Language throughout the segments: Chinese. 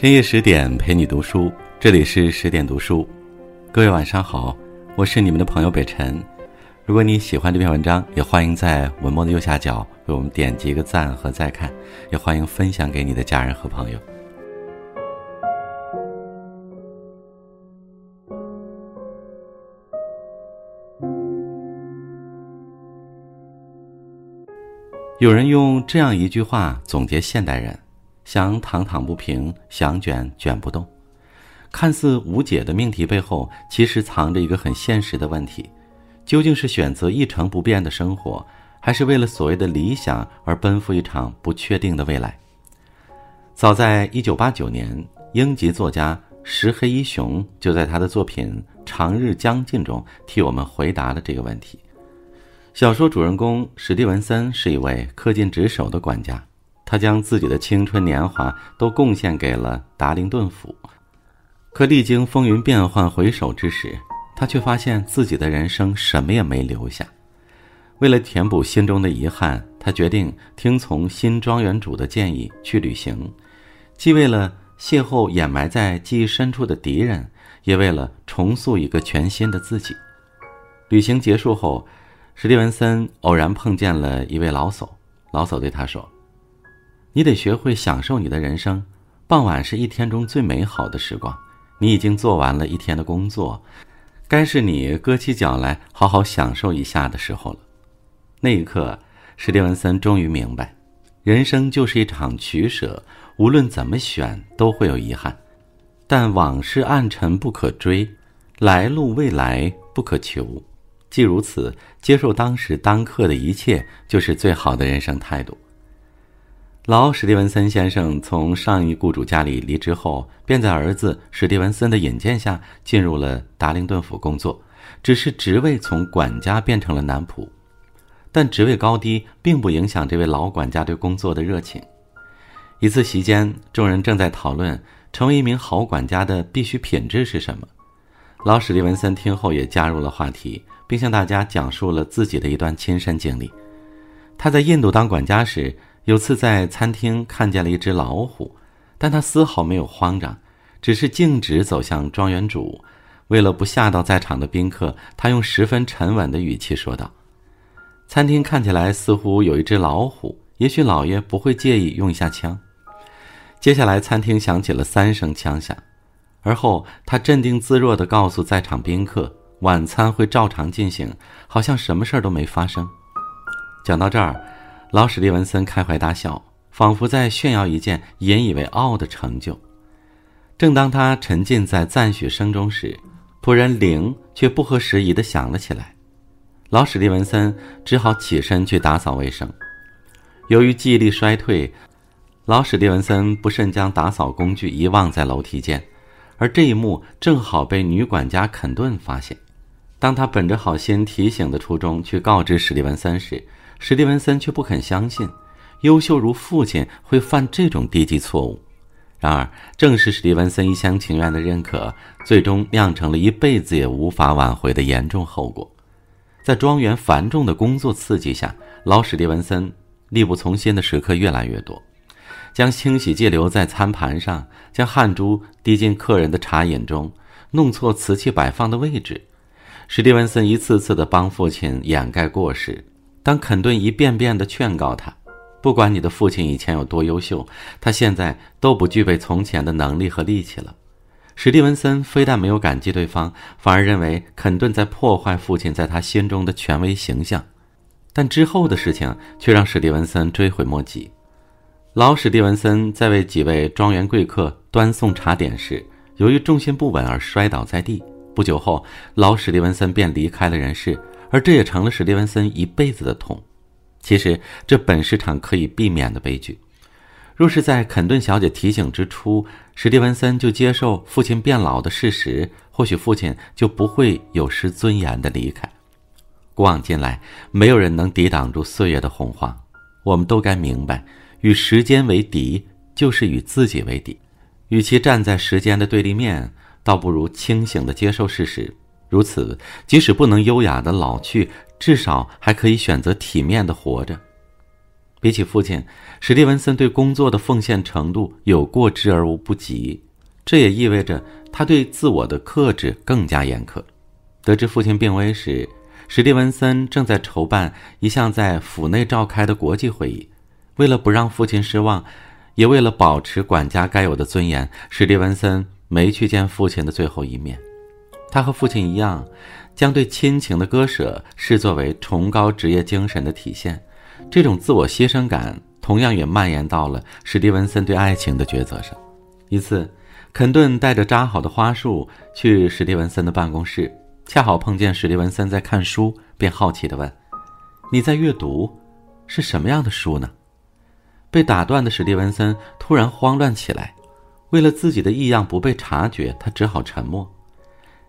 深夜十点陪你读书，这里是十点读书。各位晚上好，我是你们的朋友北辰。如果你喜欢这篇文章，也欢迎在文末的右下角为我们点击一个赞和再看，也欢迎分享给你的家人和朋友。有人用这样一句话总结现代人。想躺躺不平，想卷卷不动，看似无解的命题背后，其实藏着一个很现实的问题：究竟是选择一成不变的生活，还是为了所谓的理想而奔赴一场不确定的未来？早在一九八九年，英籍作家石黑一雄就在他的作品《长日将近》中替我们回答了这个问题。小说主人公史蒂文森是一位恪尽职守的管家。他将自己的青春年华都贡献给了达灵顿府，可历经风云变幻，回首之时，他却发现自己的人生什么也没留下。为了填补心中的遗憾，他决定听从新庄园主的建议去旅行，既为了邂逅掩埋在记忆深处的敌人，也为了重塑一个全新的自己。旅行结束后，史蒂文森偶然碰见了一位老叟，老叟对他说。你得学会享受你的人生，傍晚是一天中最美好的时光。你已经做完了一天的工作，该是你搁起脚来好好享受一下的时候了。那一刻，史蒂文森终于明白，人生就是一场取舍，无论怎么选都会有遗憾。但往事暗沉不可追，来路未来不可求。既如此，接受当时当刻的一切，就是最好的人生态度。老史蒂文森先生从上一雇主家里离职后，便在儿子史蒂文森的引荐下进入了达灵顿府工作，只是职位从管家变成了男仆。但职位高低并不影响这位老管家对工作的热情。一次席间，众人正在讨论成为一名好管家的必须品质是什么。老史蒂文森听后也加入了话题，并向大家讲述了自己的一段亲身经历。他在印度当管家时。有次在餐厅看见了一只老虎，但他丝毫没有慌张，只是径直走向庄园主。为了不吓到在场的宾客，他用十分沉稳的语气说道：“餐厅看起来似乎有一只老虎，也许老爷不会介意用一下枪。”接下来，餐厅响起了三声枪响，而后他镇定自若地告诉在场宾客：“晚餐会照常进行，好像什么事儿都没发生。”讲到这儿。老史蒂文森开怀大笑，仿佛在炫耀一件引以为傲的成就。正当他沉浸在赞许声中时，仆人铃却不合时宜地响了起来。老史蒂文森只好起身去打扫卫生。由于记忆力衰退，老史蒂文森不慎将打扫工具遗忘在楼梯间，而这一幕正好被女管家肯顿发现。当他本着好心提醒的初衷去告知史蒂文森时，史蒂文森却不肯相信，优秀如父亲会犯这种低级错误。然而，正是史蒂文森一厢情愿的认可，最终酿成了一辈子也无法挽回的严重后果。在庄园繁重的工作刺激下，老史蒂文森力不从心的时刻越来越多，将清洗剂留在餐盘上，将汗珠滴进客人的茶饮中，弄错瓷器摆放的位置。史蒂文森一次次地帮父亲掩盖过失。当肯顿一遍遍地劝告他，不管你的父亲以前有多优秀，他现在都不具备从前的能力和力气了。史蒂文森非但没有感激对方，反而认为肯顿在破坏父亲在他心中的权威形象。但之后的事情却让史蒂文森追悔莫及。老史蒂文森在为几位庄园贵客端送茶点时，由于重心不稳而摔倒在地。不久后，老史蒂文森便离开了人世。而这也成了史蒂文森一辈子的痛。其实，这本是场可以避免的悲剧。若是在肯顿小姐提醒之初，史蒂文森就接受父亲变老的事实，或许父亲就不会有失尊严的离开。古往今来，没有人能抵挡住岁月的洪荒。我们都该明白，与时间为敌，就是与自己为敌。与其站在时间的对立面，倒不如清醒地接受事实。如此，即使不能优雅的老去，至少还可以选择体面的活着。比起父亲，史蒂文森对工作的奉献程度有过之而无不及，这也意味着他对自我的克制更加严苛。得知父亲病危时，史蒂文森正在筹办一项在府内召开的国际会议。为了不让父亲失望，也为了保持管家该有的尊严，史蒂文森没去见父亲的最后一面。他和父亲一样，将对亲情的割舍视作为崇高职业精神的体现。这种自我牺牲感同样也蔓延到了史蒂文森对爱情的抉择上。一次，肯顿带着扎好的花束去史蒂文森的办公室。恰好碰见史蒂文森在看书，便好奇地问：“你在阅读，是什么样的书呢？”被打断的史蒂文森突然慌乱起来，为了自己的异样不被察觉，他只好沉默。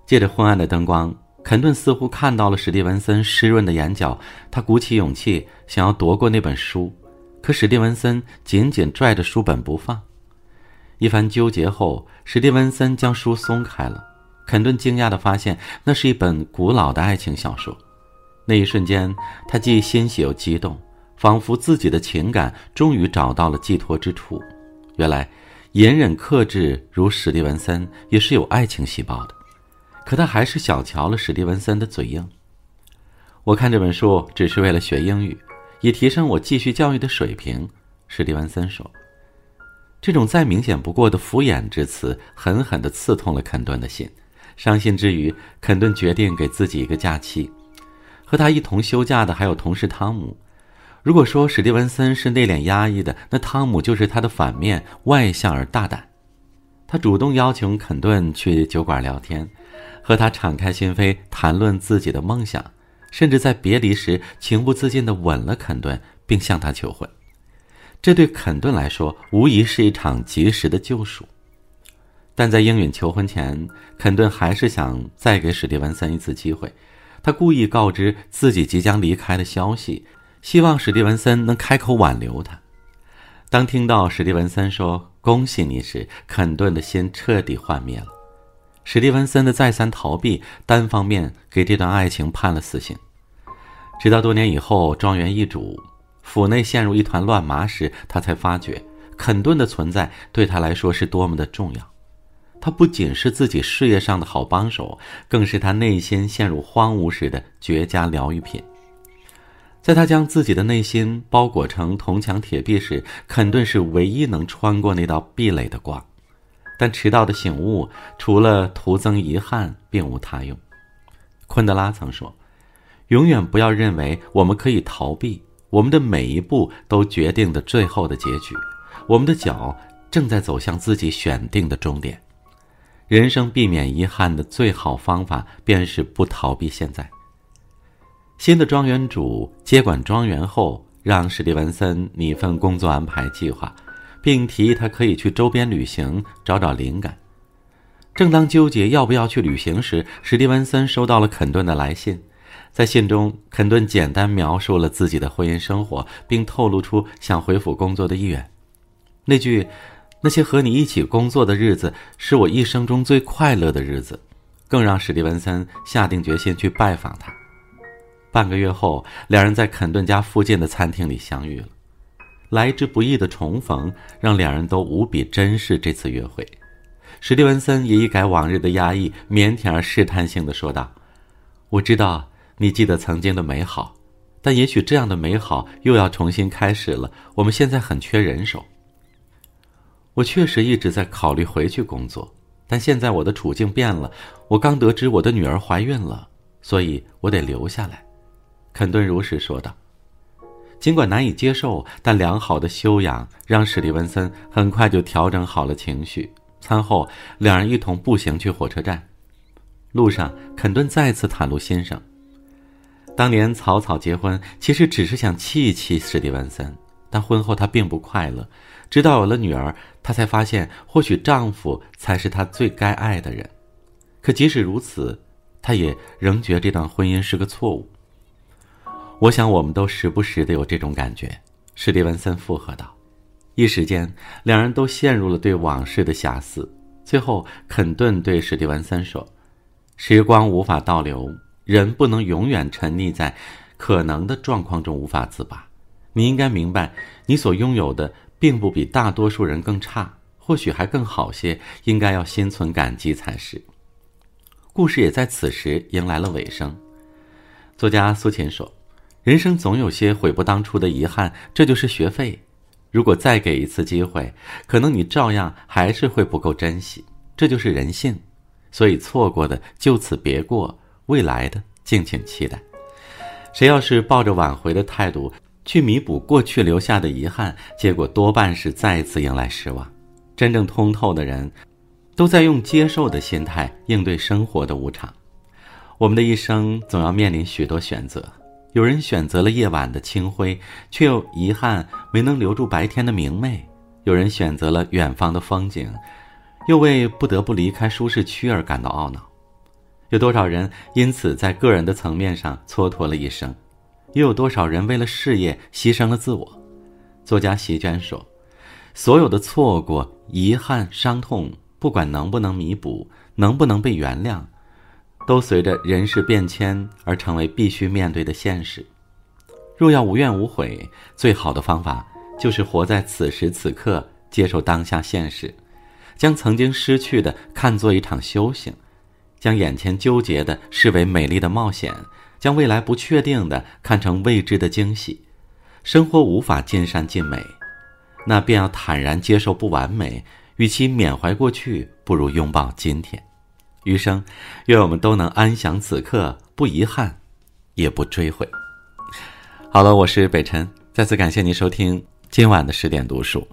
借着昏暗的灯光，肯顿似乎看到了史蒂文森湿润的眼角，他鼓起勇气想要夺过那本书，可史蒂文森紧紧拽着书本不放。一番纠结后，史蒂文森将书松开了。肯顿惊讶地发现，那是一本古老的爱情小说。那一瞬间，他既欣喜又激动，仿佛自己的情感终于找到了寄托之处。原来，隐忍克制如史蒂文森也是有爱情细胞的。可他还是小瞧了史蒂文森的嘴硬。我看这本书只是为了学英语，以提升我继续教育的水平。史蒂文森说。这种再明显不过的敷衍之词，狠狠地刺痛了肯顿的心。伤心之余，肯顿决定给自己一个假期。和他一同休假的还有同事汤姆。如果说史蒂文森是内敛压抑的，那汤姆就是他的反面，外向而大胆。他主动邀请肯顿去酒馆聊天，和他敞开心扉谈论自己的梦想，甚至在别离时情不自禁地吻了肯顿，并向他求婚。这对肯顿来说，无疑是一场及时的救赎。但在英允求婚前，肯顿还是想再给史蒂文森一次机会。他故意告知自己即将离开的消息，希望史蒂文森能开口挽留他。当听到史蒂文森说“恭喜你”时，肯顿的心彻底幻灭了。史蒂文森的再三逃避，单方面给这段爱情判了死刑。直到多年以后，庄园易主，府内陷入一团乱麻时，他才发觉肯顿的存在对他来说是多么的重要。他不仅是自己事业上的好帮手，更是他内心陷入荒芜时的绝佳疗愈品。在他将自己的内心包裹成铜墙铁壁时，肯顿是唯一能穿过那道壁垒的光。但迟到的醒悟，除了徒增遗憾，并无他用。昆德拉曾说：“永远不要认为我们可以逃避，我们的每一步都决定的最后的结局。我们的脚正在走向自己选定的终点。”人生避免遗憾的最好方法，便是不逃避现在。新的庄园主接管庄园后，让史蒂文森拟份工作安排计划，并提议他可以去周边旅行，找找灵感。正当纠结要不要去旅行时，史蒂文森收到了肯顿的来信。在信中，肯顿简单描述了自己的婚姻生活，并透露出想回府工作的意愿。那句。那些和你一起工作的日子，是我一生中最快乐的日子，更让史蒂文森下定决心去拜访他。半个月后，两人在肯顿家附近的餐厅里相遇了。来之不易的重逢，让两人都无比珍视这次约会。史蒂文森也一改往日的压抑，腼腆而试探性的说道：“我知道你记得曾经的美好，但也许这样的美好又要重新开始了。我们现在很缺人手。”我确实一直在考虑回去工作，但现在我的处境变了。我刚得知我的女儿怀孕了，所以我得留下来。”肯顿如实说道。尽管难以接受，但良好的修养让史蒂文森很快就调整好了情绪。餐后，两人一同步行去火车站。路上，肯顿再次袒露心声：当年草草结婚，其实只是想气一气史蒂文森，但婚后他并不快乐。直到有了女儿，她才发现，或许丈夫才是她最该爱的人。可即使如此，她也仍觉这段婚姻是个错误。我想，我们都时不时的有这种感觉。”史蒂文森附和道。一时间，两人都陷入了对往事的遐思。最后，肯顿对史蒂文森说：“时光无法倒流，人不能永远沉溺在可能的状况中无法自拔。你应该明白，你所拥有的并不比大多数人更差，或许还更好些，应该要心存感激才是。故事也在此时迎来了尾声。作家苏秦说：“人生总有些悔不当初的遗憾，这就是学费。如果再给一次机会，可能你照样还是会不够珍惜，这就是人性。所以错过的就此别过，未来的敬请期待。谁要是抱着挽回的态度去弥补过去留下的遗憾，结果多半是再次迎来失望。真正通透的人。”都在用接受的心态应对生活的无常。我们的一生总要面临许多选择，有人选择了夜晚的清辉，却又遗憾没能留住白天的明媚；有人选择了远方的风景，又为不得不离开舒适区而感到懊恼。有多少人因此在个人的层面上蹉跎了一生，又有多少人为了事业牺牲了自我？作家席娟说：“所有的错过、遗憾、伤痛。”不管能不能弥补，能不能被原谅，都随着人事变迁而成为必须面对的现实。若要无怨无悔，最好的方法就是活在此时此刻，接受当下现实，将曾经失去的看作一场修行，将眼前纠结的视为美丽的冒险，将未来不确定的看成未知的惊喜。生活无法尽善尽美，那便要坦然接受不完美。与其缅怀过去，不如拥抱今天。余生，愿我们都能安享此刻，不遗憾，也不追悔。好了，我是北辰，再次感谢您收听今晚的十点读书，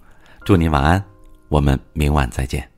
祝您晚安，我们明晚再见。